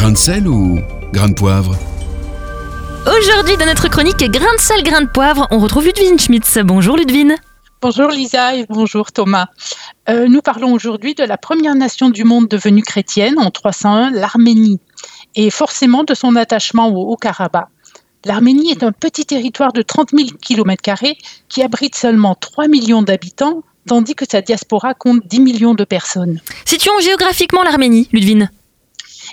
Grain de sel ou grain de poivre Aujourd'hui, dans notre chronique Grain de sel, grain de poivre, on retrouve Ludwine Schmitz. Bonjour Ludwine. Bonjour Lisa et bonjour Thomas. Euh, nous parlons aujourd'hui de la première nation du monde devenue chrétienne en 301, l'Arménie, et forcément de son attachement au Haut-Karabakh. L'Arménie est un petit territoire de 30 000 km qui abrite seulement 3 millions d'habitants, tandis que sa diaspora compte 10 millions de personnes. Situons géographiquement l'Arménie, Ludwine.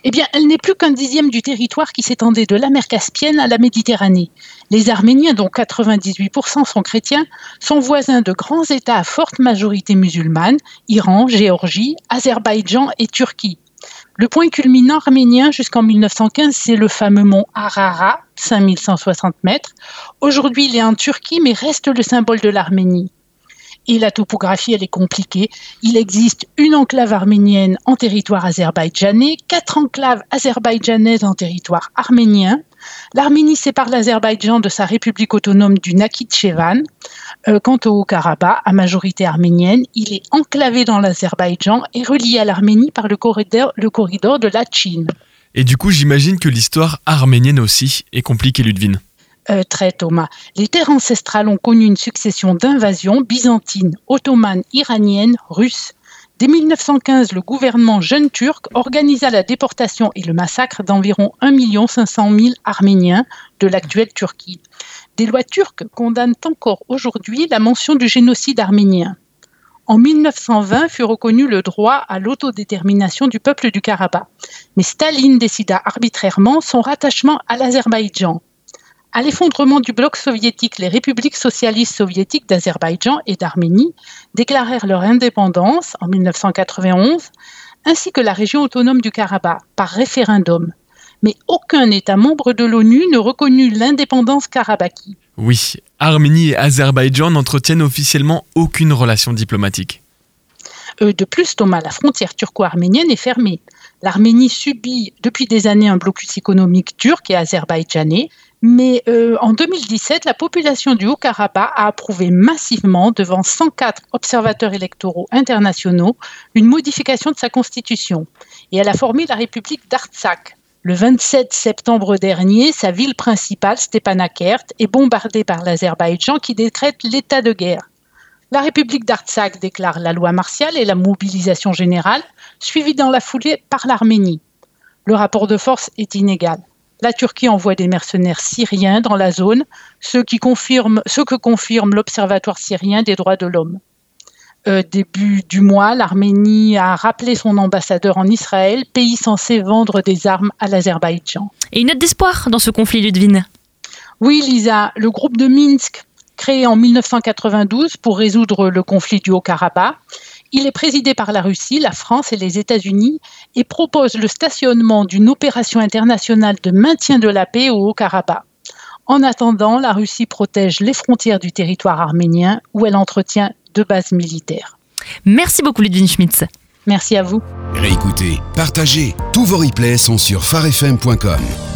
Eh bien, elle n'est plus qu'un dixième du territoire qui s'étendait de la mer Caspienne à la Méditerranée. Les Arméniens, dont 98% sont chrétiens, sont voisins de grands États à forte majorité musulmane, Iran, Géorgie, Azerbaïdjan et Turquie. Le point culminant arménien jusqu'en 1915, c'est le fameux mont Arara, 5160 mètres. Aujourd'hui, il est en Turquie, mais reste le symbole de l'Arménie et la topographie, elle est compliquée. Il existe une enclave arménienne en territoire azerbaïdjanais, quatre enclaves azerbaïdjanaises en territoire arménien. L'Arménie sépare l'Azerbaïdjan de sa république autonome du Nakhitchevan. Euh, quant au Haut-Karabakh, à majorité arménienne, il est enclavé dans l'Azerbaïdjan et relié à l'Arménie par le corridor, le corridor de la Chine. Et du coup, j'imagine que l'histoire arménienne aussi est compliquée, Ludwine. Euh, très Thomas. Les terres ancestrales ont connu une succession d'invasions byzantines, ottomanes, iraniennes, russes. Dès 1915, le gouvernement jeune turc organisa la déportation et le massacre d'environ 1 500 000 Arméniens de l'actuelle Turquie. Des lois turques condamnent encore aujourd'hui la mention du génocide arménien. En 1920 fut reconnu le droit à l'autodétermination du peuple du Karabakh, mais Staline décida arbitrairement son rattachement à l'Azerbaïdjan. À l'effondrement du bloc soviétique, les républiques socialistes soviétiques d'Azerbaïdjan et d'Arménie déclarèrent leur indépendance en 1991, ainsi que la région autonome du Karabakh, par référendum. Mais aucun État membre de l'ONU ne reconnut l'indépendance karabaki. Oui, Arménie et Azerbaïdjan n'entretiennent officiellement aucune relation diplomatique. Euh, de plus, Thomas, la frontière turco-arménienne est fermée. L'Arménie subit depuis des années un blocus économique turc et azerbaïdjanais mais euh, en 2017, la population du Haut-Karabakh a approuvé massivement, devant 104 observateurs électoraux internationaux, une modification de sa constitution. Et elle a formé la République d'Artsakh. Le 27 septembre dernier, sa ville principale, Stepanakert, est bombardée par l'Azerbaïdjan qui décrète l'état de guerre. La République d'Artsakh déclare la loi martiale et la mobilisation générale, suivie dans la foulée par l'Arménie. Le rapport de force est inégal la Turquie envoie des mercenaires syriens dans la zone, ce, qui confirme, ce que confirme l'Observatoire syrien des droits de l'homme. Euh, début du mois, l'Arménie a rappelé son ambassadeur en Israël, pays censé vendre des armes à l'Azerbaïdjan. Et une note d'espoir dans ce conflit, Ludwine? Oui, Lisa, le groupe de Minsk, créé en 1992 pour résoudre le conflit du Haut-Karabakh, il est présidé par la Russie, la France et les États-Unis et propose le stationnement d'une opération internationale de maintien de la paix au Haut-Karabakh. En attendant, la Russie protège les frontières du territoire arménien où elle entretient deux bases militaires. Merci beaucoup Ludwig Schmitz. Merci à vous. Réécoutez, partagez, tous vos replays sont sur farfm.com.